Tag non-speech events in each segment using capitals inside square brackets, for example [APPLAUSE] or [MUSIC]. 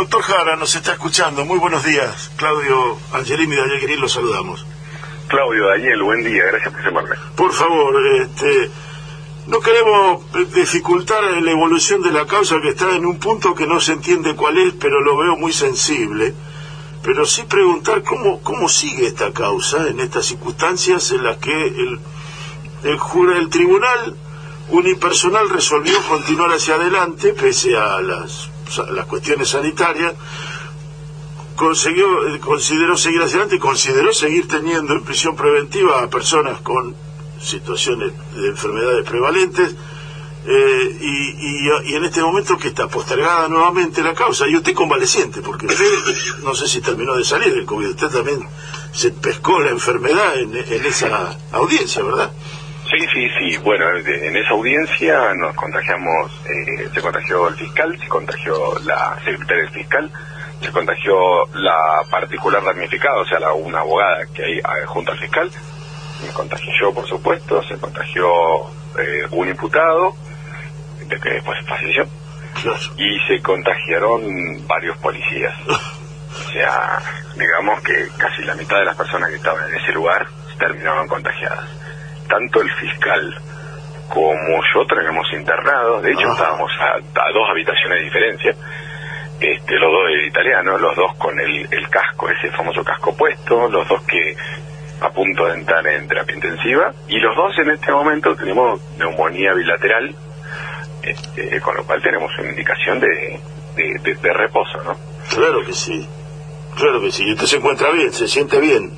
Doctor Jara nos está escuchando. Muy buenos días. Claudio Angelini de Ayaquerín, lo saludamos. Claudio, Daniel, buen día. Gracias por llamarme. Por favor, este, no queremos dificultar la evolución de la causa que está en un punto que no se entiende cuál es, pero lo veo muy sensible. Pero sí preguntar cómo, cómo sigue esta causa en estas circunstancias en las que el, el, jura, el tribunal unipersonal resolvió continuar hacia adelante pese a las, las cuestiones sanitarias consiguió, consideró seguir hacia adelante y consideró seguir teniendo en prisión preventiva a personas con situaciones de enfermedades prevalentes eh, y, en este momento que está postergada nuevamente la causa y usted convaleciente porque usted no sé si terminó de salir del COVID usted también se pescó la enfermedad en, esa audiencia ¿verdad? Sí, sí, sí. Bueno, en esa audiencia nos contagiamos, eh, se contagió el fiscal, se contagió la secretaria del fiscal, se contagió la particular damnificada, o sea, la, una abogada que hay ah, junto al fiscal, me contagié yo, por supuesto, se contagió eh, un imputado, de que después falleció, y se contagiaron varios policías. [LAUGHS] O sea, digamos que casi la mitad de las personas que estaban en ese lugar terminaron contagiadas. Tanto el fiscal como yo tenemos internados, de hecho estábamos a, dos habitaciones de diferencia, este, los dos italianos, los dos con el, el casco, ese famoso casco puesto, los dos que a punto de entrar en terapia intensiva y los dos en este momento tenemos neumonía bilateral, este, con lo cual tenemos una indicación de, de, reposo, ¿no? Claro que sí. Claro que sí, usted se encuentra bien, se siente bien.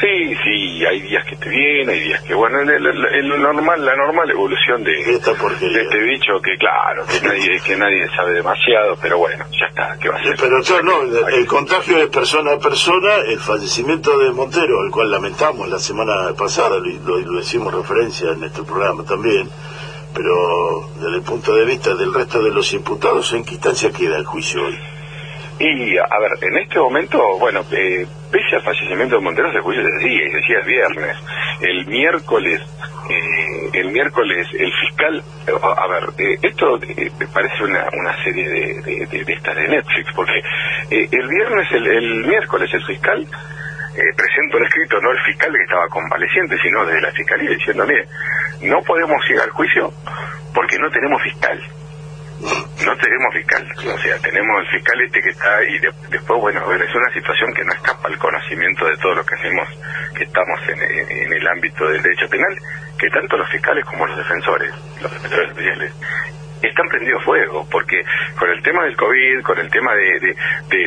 Sí, sí, hay días que esté bien, hay días que, bueno, el, normal, la normal evolución de, de este bicho que, claro, que nadie, que nadie sabe demasiado, pero bueno, ya está, ¿qué va a ser? pero no, el, contagio es persona a persona, el fallecimiento de Montero, al cual lamentamos la semana pasada, lo, lo, decimos referencia en este programa también, pero desde el punto de vista del resto de los imputados, ¿en qué instancia queda el juicio hoy? Y, a ver, en este momento, bueno, eh, pese al fallecimiento de Montero, se juicio desde día, y decía el viernes. El miércoles, eh, el miércoles, el fiscal, eh, a ver, eh, esto me parece una, una serie de, de, estas de Netflix, porque el viernes, el, el, miércoles, el fiscal presenta un escrito, no el fiscal que estaba convaleciente, sino desde la fiscalía, diciéndole, no podemos ir al juicio porque no tenemos fiscal no tenemos fiscal, o sea, tenemos el fiscal este que está y después, bueno, es una situación que no escapa al conocimiento de todo lo que hacemos, que estamos en, el ámbito del derecho penal, que tanto los fiscales como los defensores, los defensores especiales, están prendidos fuego, porque con el tema del COVID, con el tema de,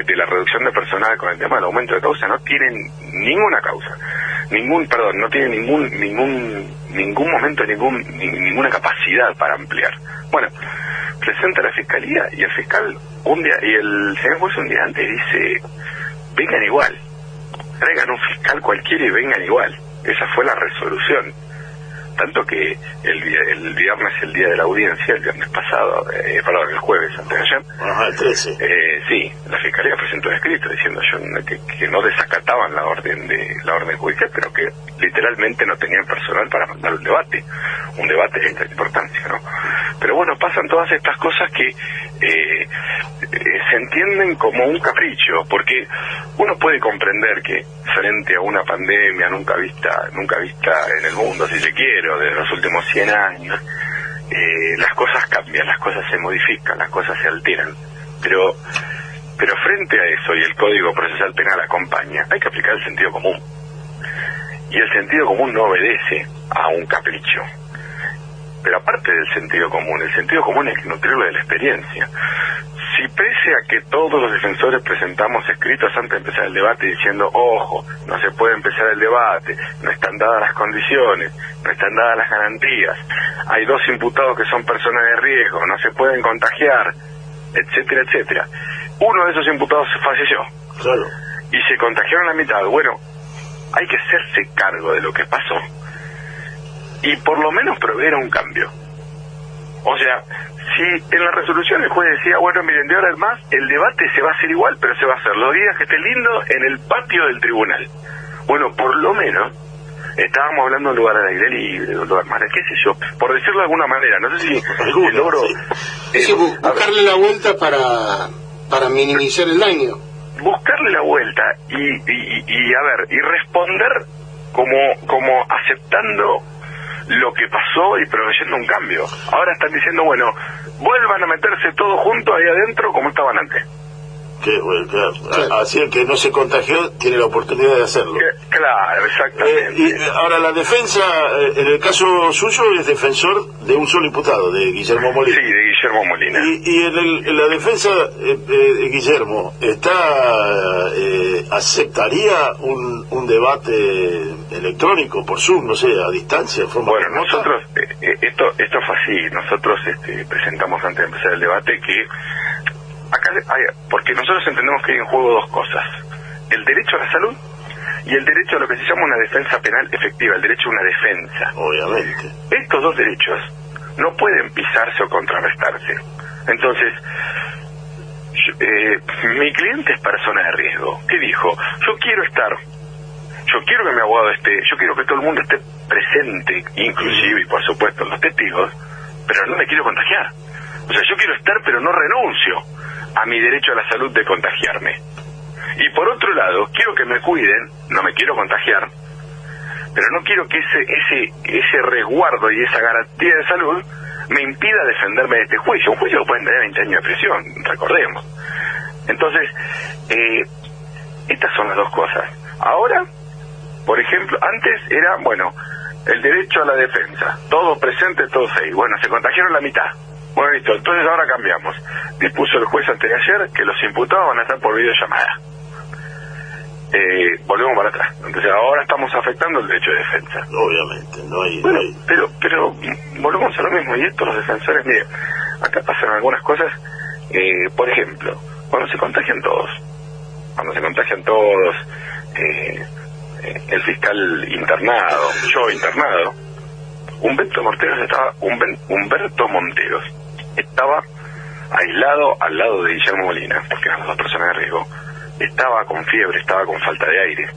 de, la reducción de personal, con el tema del aumento de causa, no tienen ninguna causa, ningún, perdón, no tienen ningún, ningún, ningún momento, ningún, ninguna capacidad para ampliar. Bueno, presenta la fiscalía y el fiscal un día, y el señor juez un día antes dice, vengan igual, traigan un fiscal cualquiera y vengan igual. Esa fue la resolución tanto que el, el viernes, el día de la audiencia, el viernes pasado, eh, perdón, el jueves, antes de ayer, Ajá, el 13. Eh, sí, la Fiscalía presentó un escrito diciendo yo, que, que, no desacataban la orden de la orden judicial, pero que literalmente no tenían personal para mandar un debate, un debate de esta importancia, ¿no? Pero bueno, pasan todas estas cosas que eh, entienden como un capricho, porque uno puede comprender que frente a una pandemia nunca vista, nunca vista en el mundo, si se quiere, o de los últimos 100 años, eh, las cosas cambian, las cosas se modifican, las cosas se alteran. Pero, pero frente a eso, y el Código Procesal Penal acompaña, hay que aplicar el sentido común. Y el sentido común no obedece a un capricho. Pero aparte del sentido común, el sentido común es nutrirlo de la experiencia. Si pese a que todos los defensores presentamos escritos antes de empezar el debate diciendo, ojo, no se puede empezar el debate, no están dadas las condiciones, no están dadas las garantías, hay dos imputados que son personas de riesgo, no se pueden contagiar, etcétera, etcétera. Uno de esos imputados falleció. Claro. Y se contagiaron la mitad. Bueno, hay que hacerse cargo de lo que pasó y por lo menos proveer un cambio. O sea, si en la resolución el juez decía, bueno, miren, de ahora en más, el debate se va a hacer igual, pero se va a hacer los días que esté lindo en el patio del tribunal. Bueno, por lo menos estábamos hablando de un lugar al aire libre, un lugar más, qué sé yo, por decirlo de alguna manera, no sé si, logro... buscarle la vuelta para para minimizar el daño. Buscarle la vuelta y, y, y a ver, y responder como, como aceptando lo que pasó y proveyendo un cambio. Ahora están diciendo, bueno, vuelvan a meterse todos juntos ahí adentro como estaban antes. Que, bueno, claro. Así el que no se contagió tiene la oportunidad de hacerlo. claro, exactamente. Eh, y ahora la defensa, eh, en el caso suyo, es defensor de un solo imputado, de Guillermo Molina. Sí, de Guillermo Molina. Y, y en, el, en, la defensa, eh, eh Guillermo, está aceptaría un, un debate electrónico por Zoom, no sé, a distancia, de forma Bueno, nosotros, esto, esto fue así, nosotros este, presentamos antes de empezar el debate que acá hay, porque nosotros entendemos que hay en juego dos cosas, el derecho a la salud y el derecho a lo que se llama una defensa penal efectiva, el derecho a una defensa. Obviamente. Estos dos derechos no pueden pisarse o contrarrestarse. Entonces, eh, mi cliente es persona de riesgo. ¿Qué dijo? Yo quiero estar, yo quiero que mi abogado esté, yo quiero que todo el mundo esté presente, inclusive y por supuesto los testigos, pero no me quiero contagiar. O sea, yo quiero estar, pero no renuncio a mi derecho a la salud de contagiarme. Y por otro lado, quiero que me cuiden, no me quiero contagiar, pero no quiero que ese, ese, ese resguardo y esa garantía de salud me impida defenderme de este juicio. Un juicio que puede tener 20 años de prisión, recordemos. Entonces, eh, estas son las dos cosas. Ahora, por ejemplo, antes era, bueno, el derecho a la defensa, todo presente, todo seis. Bueno, se contagiaron la mitad. Bueno, listo, entonces ahora cambiamos. Dispuso el juez antes de ayer que los imputados van a estar por videollamada. Eh, volvemos para atrás. Entonces ahora estamos afectando el derecho de defensa. Obviamente, no hay... Bueno, pero, pero volvemos a lo mismo. Y esto los defensores, mire, acá pasan algunas cosas. Eh, por ejemplo, cuando se contagian todos, cuando se contagian todos, eh, eh el fiscal internado, yo internado, Humberto Monteros estaba, Humberto Monteros estaba aislado al lado de Guillermo Molina, porque eran las dos personas de riesgo. Estaba con fiebre, estaba con falta de aire.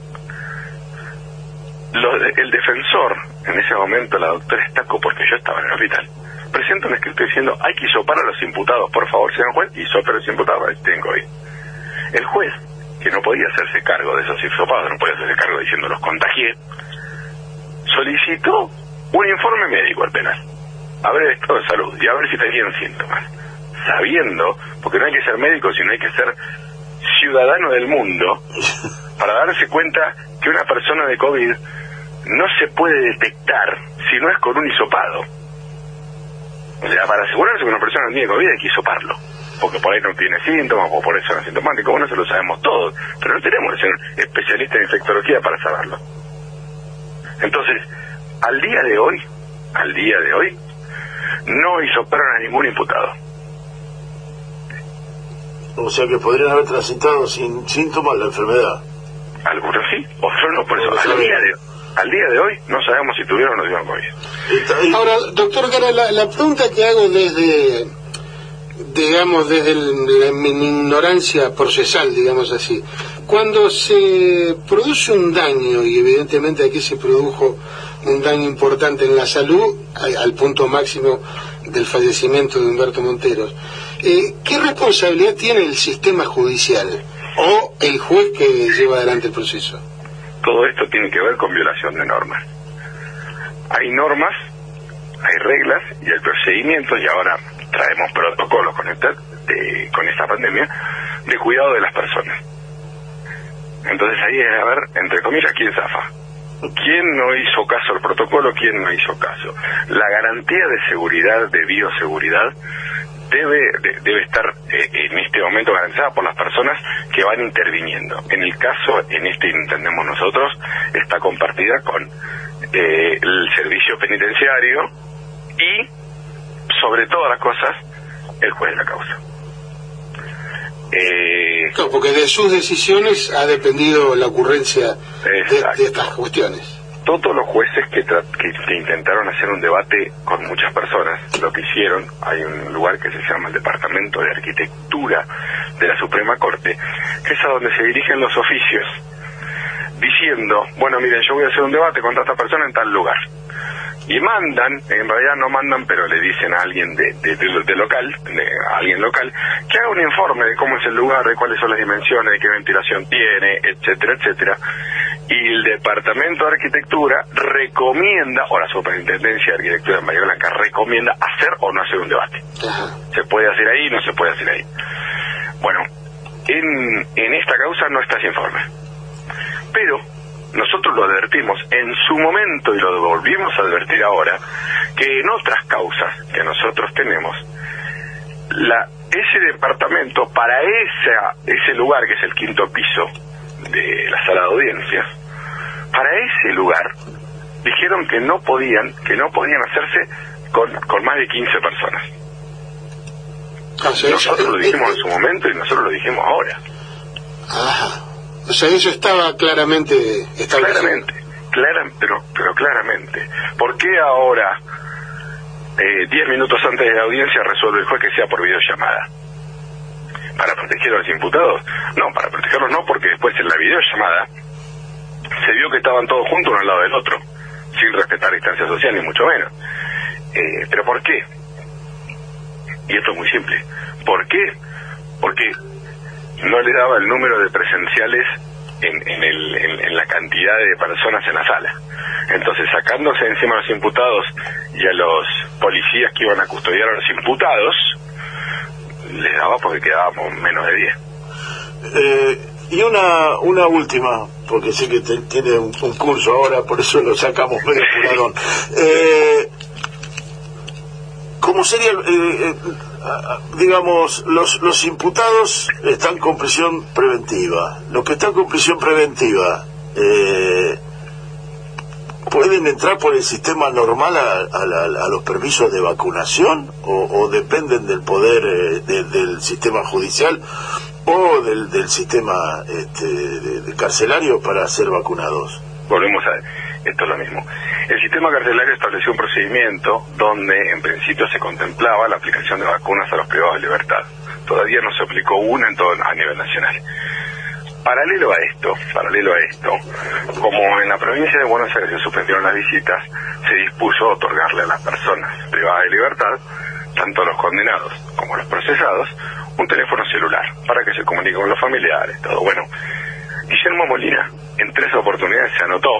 el defensor, en ese momento, la doctora Estaco, porque yo estaba en el hospital, presenta un escrito diciendo hay que isopar a los imputados, por favor, señor juez, isopar a los imputados, tengo ahí. El juez, que no podía hacerse cargo de esos isopados, no podía hacerse cargo diciendo los contagié, solicitó un informe médico al penal, a ver el estado de salud y a ver si tenían síntomas, sabiendo, porque no hay que ser médico, sino hay que ser ciudadano del mundo, [LAUGHS] para darse cuenta que una persona de COVID no se puede detectar si no es con un hisopado. O sea, para asegurarse que una persona no tiene COVID hay que hisoparlo. Porque por ahí no tiene síntomas o por eso no es sintomático. Bueno, eso lo sabemos todos. Pero no tenemos que ser especialistas en infectología para saberlo. Entonces, al día de hoy, al día de hoy, no hisoparon a ningún imputado. O sea que podrían haber transitado sin síntomas la enfermedad. Algunos sí, otros no, por eso al día, de, al día de hoy no sabemos si tuvieron o no tuvieron COVID. Ahora, doctor Cara, la, la pregunta que hago desde, digamos, desde mi ignorancia procesal, digamos así, cuando se produce un daño, y evidentemente aquí se produjo un daño importante en la salud, al punto máximo del fallecimiento de Humberto Monteros, ¿qué responsabilidad tiene el sistema judicial o el juez que lleva adelante el proceso? Todo esto tiene que ver con violación de normas. Hay normas, hay reglas y hay procedimientos, y ahora traemos protocolos con esta, con esta pandemia, de cuidado de las personas. Entonces ahí es a ver, entre comillas, quién zafa. ¿Quién no hizo caso al protocolo? ¿Quién no hizo caso? La garantía de seguridad, de bioseguridad, debe, debe estar eh, en este momento garantizada por las personas que van interviniendo. En el caso, en este entendemos nosotros, está compartida con eh, el servicio penitenciario y, sobre todas las cosas, el juez de la causa. Eh, claro, porque de sus decisiones ha dependido la ocurrencia de, estas cuestiones. Todos los jueces que, que, intentaron hacer un debate con muchas personas, lo que hicieron, hay un lugar que se llama el Departamento de Arquitectura de la Suprema Corte, que es a donde se dirigen los oficios, diciendo, bueno, miren, yo voy a hacer un debate contra esta persona en tal lugar. y mandan, en realidad no mandan, pero le dicen a alguien de, de, local, a alguien local, que haga un informe de cómo es el lugar, de cuáles son las dimensiones, de qué ventilación tiene, etcétera, etcétera. Y el Departamento de Arquitectura recomienda, o la Superintendencia de Arquitectura de Bahía Blanca recomienda hacer o no hacer un debate. Se puede hacer ahí, no se puede hacer ahí. Bueno, en, en esta causa no está ese informe. Pero nosotros lo advertimos en su momento y lo volvimos a advertir ahora, que en otras causas que nosotros tenemos, la, ese departamento para esa, ese lugar que es el quinto piso de la sala de audiencias, ese lugar dijeron que no podían, que no podían hacerse con, con más de 15 personas. Ah, nosotros lo dijimos en su momento y nosotros lo dijimos ahora. Ajá. O sea, eso estaba claramente establecido. Claramente, pero, pero claramente. ¿Por qué ahora, eh, diez minutos antes de la audiencia, resuelve el juez que sea por videollamada? ¿Para proteger a los imputados? No, para protegerlos no, porque después en la videollamada se vio que estaban todos juntos uno al lado del otro, sin respetar distancia social ni mucho menos. Eh, ¿Pero por qué? Y esto es muy simple. ¿Por qué? Porque no le daba el número de presenciales en, en, el, en, la cantidad de personas en la sala. Entonces, sacándose encima a los imputados y a los policías que iban a custodiar a los imputados, les daba porque quedábamos menos de 10. Eh, y una, una última, porque sé que tiene un, curso ahora, por eso lo sacamos medio eh, ¿Cómo sería eh, digamos, los, los imputados están con prisión preventiva. Los que están con prisión preventiva, eh, ¿pueden entrar por el sistema normal a, los permisos de vacunación o, dependen del poder eh, del sistema judicial o del, sistema este, carcelario para ser vacunados? Volvemos a esto es lo mismo. El sistema carcelario estableció un procedimiento donde en principio se contemplaba la aplicación de vacunas a los privados de libertad. Todavía no se aplicó una en todo, a nivel nacional. Paralelo a esto, paralelo a esto, como en la provincia de Buenos Aires se suspendieron las visitas, se dispuso otorgarle a las personas privadas de libertad, tanto a los condenados como a los procesados, un teléfono celular para que se comuniquen con los familiares, todo. Bueno, Guillermo Molina en tres oportunidades se anotó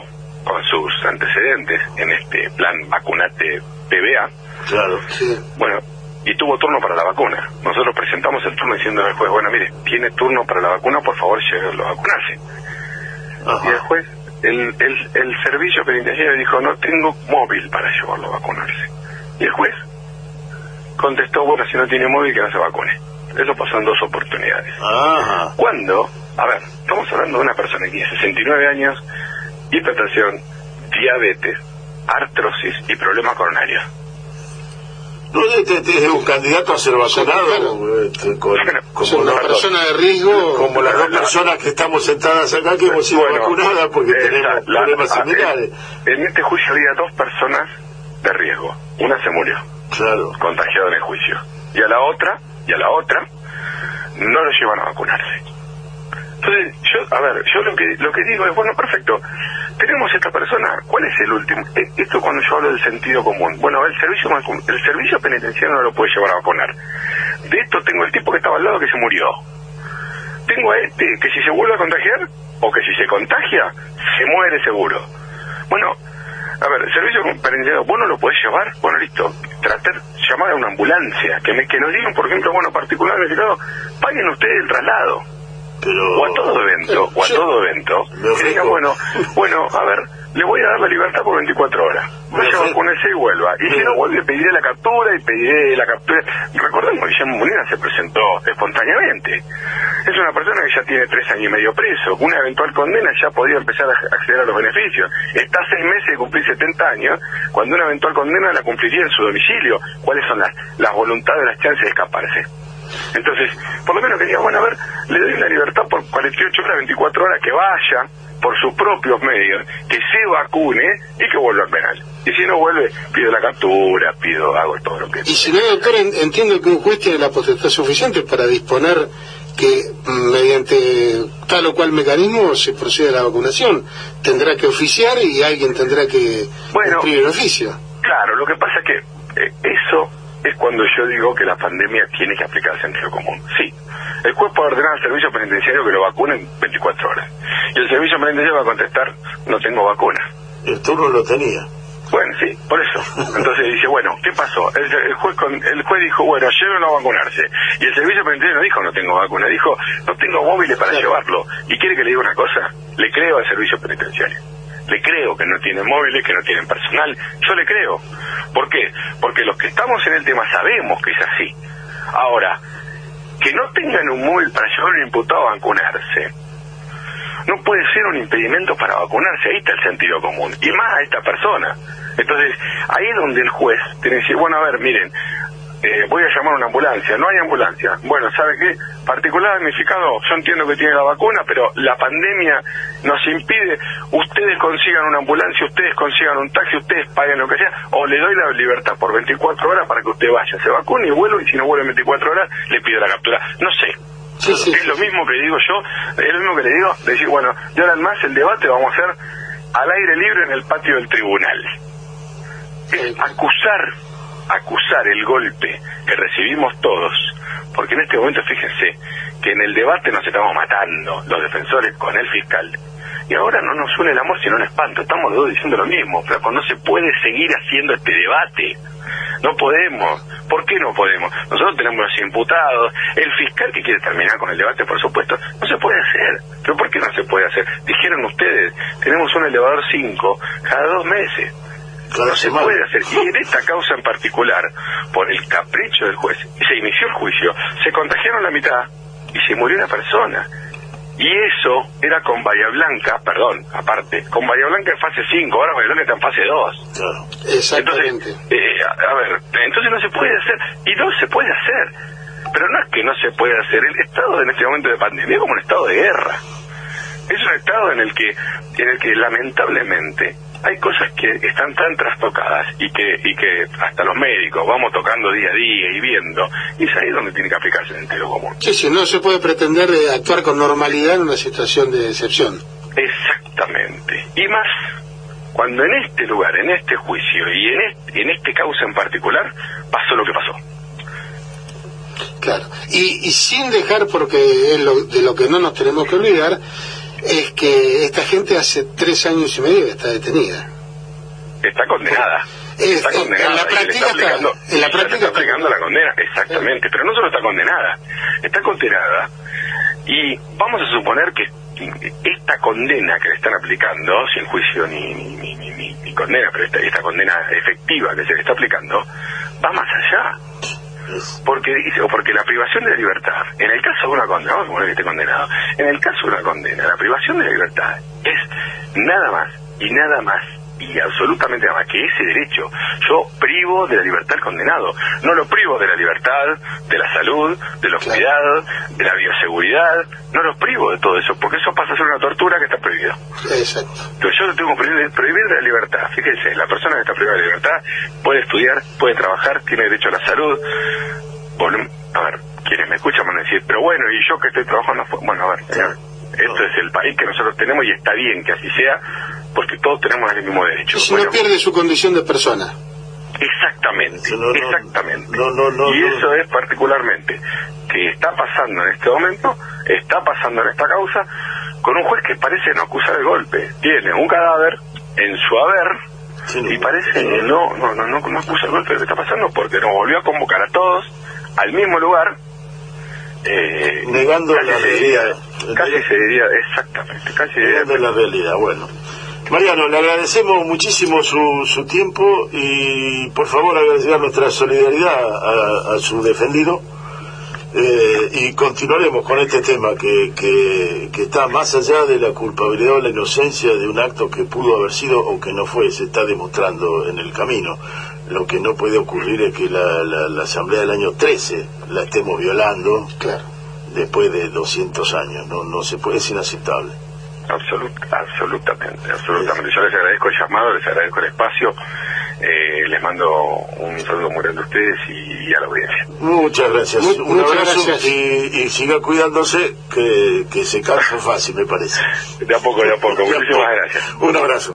con sus antecedentes en este plan vacunate PBA. Claro, Bueno, y tuvo turno para la vacuna. Nosotros presentamos el turno diciendo al juez, bueno, mire, tiene turno para la vacuna, por favor, llévelo a vacunarse. Y el juez, el, el, el servicio penitenciario dijo, no tengo móvil para llevarlo a vacunarse. Y el juez contestó, bueno, si no tiene móvil, que no se vacune. Eso pasó en dos oportunidades. Cuando, a ver, estamos hablando de una persona que tiene 69 años, hipertensión, diabetes, artrosis y problemas coronarios. No, este, este, es un candidato a ser vacunado, este, como una persona de riesgo, como las dos personas que estamos sentadas acá que hemos sido vacunadas porque tenemos problemas similares. En este juicio había dos personas de riesgo. Una se murió, claro, contagiada en el juicio, y a la otra, y a la otra, no lo llevan a vacunarse. Entonces, yo, a ver, yo lo que lo que digo es, bueno, perfecto, tenemos esta persona, ¿cuál es el último? Eh, esto cuando yo hablo del sentido común. Bueno, el servicio el servicio penitenciario no lo puede llevar a vacunar. De esto tengo el tipo que estaba al lado que se murió. Tengo a este que si se vuelve a contagiar, o que si se contagia, se muere seguro. Bueno, a ver, el servicio penitenciario, ¿vos no lo podés llevar? Bueno, listo, tratar, llamar a una ambulancia, que me que nos digan, por ejemplo, bueno, particularmente, paguen ustedes el traslado. O a todo evento, o a todo evento, que diga, bueno, bueno, a ver, le voy a dar la libertad por 24 horas. Vaya a vacunarse y vuelva. Y si no vuelve, pediré la captura y pediré la captura. Recordemos que Guillermo Molina se presentó espontáneamente. Es una persona que ya tiene tres años y medio preso. Una eventual condena ya podía empezar a acceder a los beneficios. Está a seis meses de cumplir 70 años, cuando una eventual condena la cumpliría en su domicilio. ¿Cuáles son las, las voluntades, las chances de escaparse? Entonces, por lo menos quería, bueno, a ver, le doy la libertad por 48 horas, 24 horas, que vaya por sus propios medios, que se vacune y que vuelva al penal. Y si no vuelve, pido la captura, pido, hago todo lo que... Y si no, doctor, entiendo que un juez tiene la potestad suficiente para disponer que mm, mediante tal o cual mecanismo se procede a la vacunación. Tendrá que oficiar y alguien tendrá que bueno, cumplir el oficio. Claro, lo que pasa es que eh, eso es cuando yo digo que la pandemia tiene que aplicar el sentido común. Sí, el juez puede ordenar al servicio penitenciario que lo vacunen 24 horas. Y el servicio penitenciario va a contestar, no tengo vacuna. El turno lo tenía. Bueno, sí, por eso. Entonces dice, bueno, ¿qué pasó? El, juez el juez dijo, bueno, llévenlo a vacunarse. Y el servicio penitenciario no dijo, no tengo vacuna, dijo, no tengo móviles para llevarlo. ¿Y quiere que le diga una cosa? Le creo al servicio penitenciario. Le creo que no tienen móviles, que no tienen personal. Yo le creo. ¿Por qué? Porque los que estamos en el tema sabemos que es así. Ahora, que no tengan un móvil para llevar a un imputado a vacunarse, no puede ser un impedimento para vacunarse. Ahí está el sentido común. Y más a esta persona. Entonces, ahí es donde el juez tiene que decir, bueno, a ver, miren, eh, voy a llamar a una ambulancia, no hay ambulancia. Bueno, ¿sabe qué? Particular damnificado, yo entiendo que tiene la vacuna, pero la pandemia nos impide, ustedes consigan una ambulancia, ustedes consigan un taxi, ustedes paguen lo que sea, o le doy la libertad por 24 horas para que usted vaya, se vacune y vuelva, y si no vuelve en 24 horas, le pido la captura. No sé. es lo mismo que digo yo, es lo mismo que le digo, decir, bueno, de ahora en más el debate vamos a hacer al aire libre en el patio del tribunal. acusar acusar el golpe que recibimos todos, porque en este momento fíjense que en el debate nos estamos matando los defensores con el fiscal, y ahora no nos une el amor sino un espanto, estamos dos diciendo lo mismo, pero no se puede seguir haciendo este debate, no podemos, ¿por qué no podemos? Nosotros tenemos los imputados, el fiscal que quiere terminar con el debate, por supuesto, no se puede hacer, pero ¿por qué no se puede hacer? Dijeron ustedes, tenemos un elevador 5 cada dos meses, no se puede hacer. Y en esta causa en particular, por el capricho del juez, se inició el juicio, se contagiaron la mitad y se murió una persona. Y eso era con Bahía Blanca, perdón, aparte, con Bahía Blanca en fase 5, ahora Bahía Blanca está en fase 2. Claro, exactamente. Entonces, eh, a, ver, entonces no se puede hacer, y no se puede hacer. Pero no es que no se puede hacer, el estado en este momento de pandemia es como un estado de guerra. Es un estado en el que, en el que lamentablemente hay cosas que están tan trastocadas y que, y que hasta los médicos vamos tocando día a día y viendo, y es ahí donde tiene que aplicarse el sentido común. Sí, sí, no se puede pretender eh, actuar con normalidad en una situación de excepción. Exactamente. Y más cuando en este lugar, en este juicio y en este, en este causa en particular, pasó lo que pasó. Claro, y, y sin dejar, porque es lo, de lo que no nos tenemos que olvidar, es que esta gente hace tres años y medio que está detenida. Está condenada. está condenada. En la práctica está, aplicando, en la práctica está aplicando la condena, exactamente. Pero no solo está condenada, está condenada y vamos a suponer que esta condena que le están aplicando, sin juicio ni, ni, ni, ni condena, pero esta, esta condena efectiva que se le está aplicando, va más allá porque dice, o porque la privación de la libertad, en el caso de una condena, vamos a suponer que esté condenado, en el caso de una condena, la privación de la libertad es nada más y nada más y absolutamente nada más que ese derecho. Yo privo de la libertad al condenado, no lo privo de la libertad, de la salud, de los cuidados, de la bioseguridad, no lo privo de todo eso, porque eso pasa a ser una tortura que está prohibido. Exacto. Entonces yo tengo que prohibir, prohibir de la libertad. Fíjense, la persona que está privada de libertad puede estudiar, puede trabajar, tiene derecho a la salud. a ver, quienes me escuchan van a decir, pero bueno, y yo que estoy trabajando, bueno, a ver, esto es el país que nosotros tenemos y está bien que así sea, porque todos tenemos el mismo derecho. Y si no pierde su condición de persona. Exactamente, exactamente. y eso es particularmente que está pasando en este momento, está pasando en esta causa, con un juez que parece no acusar el golpe. Tiene un cadáver en su haber y parece que no, no, no, no, acusa el golpe. que está pasando? Porque nos volvió a convocar a todos al mismo lugar. Eh, Negando la realidad. Casi se diría, exactamente, casi Negando la realidad, bueno. Mariano, le agradecemos muchísimo su, su tiempo y por favor agradecer nuestra solidaridad a, su defendido eh, y continuaremos con este tema que, que, está más allá de la culpabilidad o la inocencia de un acto que pudo haber sido o que no fue, se está demostrando en el camino. Lo que no puede ocurrir es que la, la, Asamblea del año 13 la estemos violando claro. después de 200 años, no, no se puede, es inaceptable absolutamente, absolutamente. Yo les agradezco el llamado, les agradezco el espacio. Eh, les mando un saludo muy grande a ustedes y, a la audiencia. Muchas gracias. un abrazo Y, siga cuidándose, que, que se cansa fácil, me parece. De a poco, de a poco. Muchísimas gracias. Un abrazo.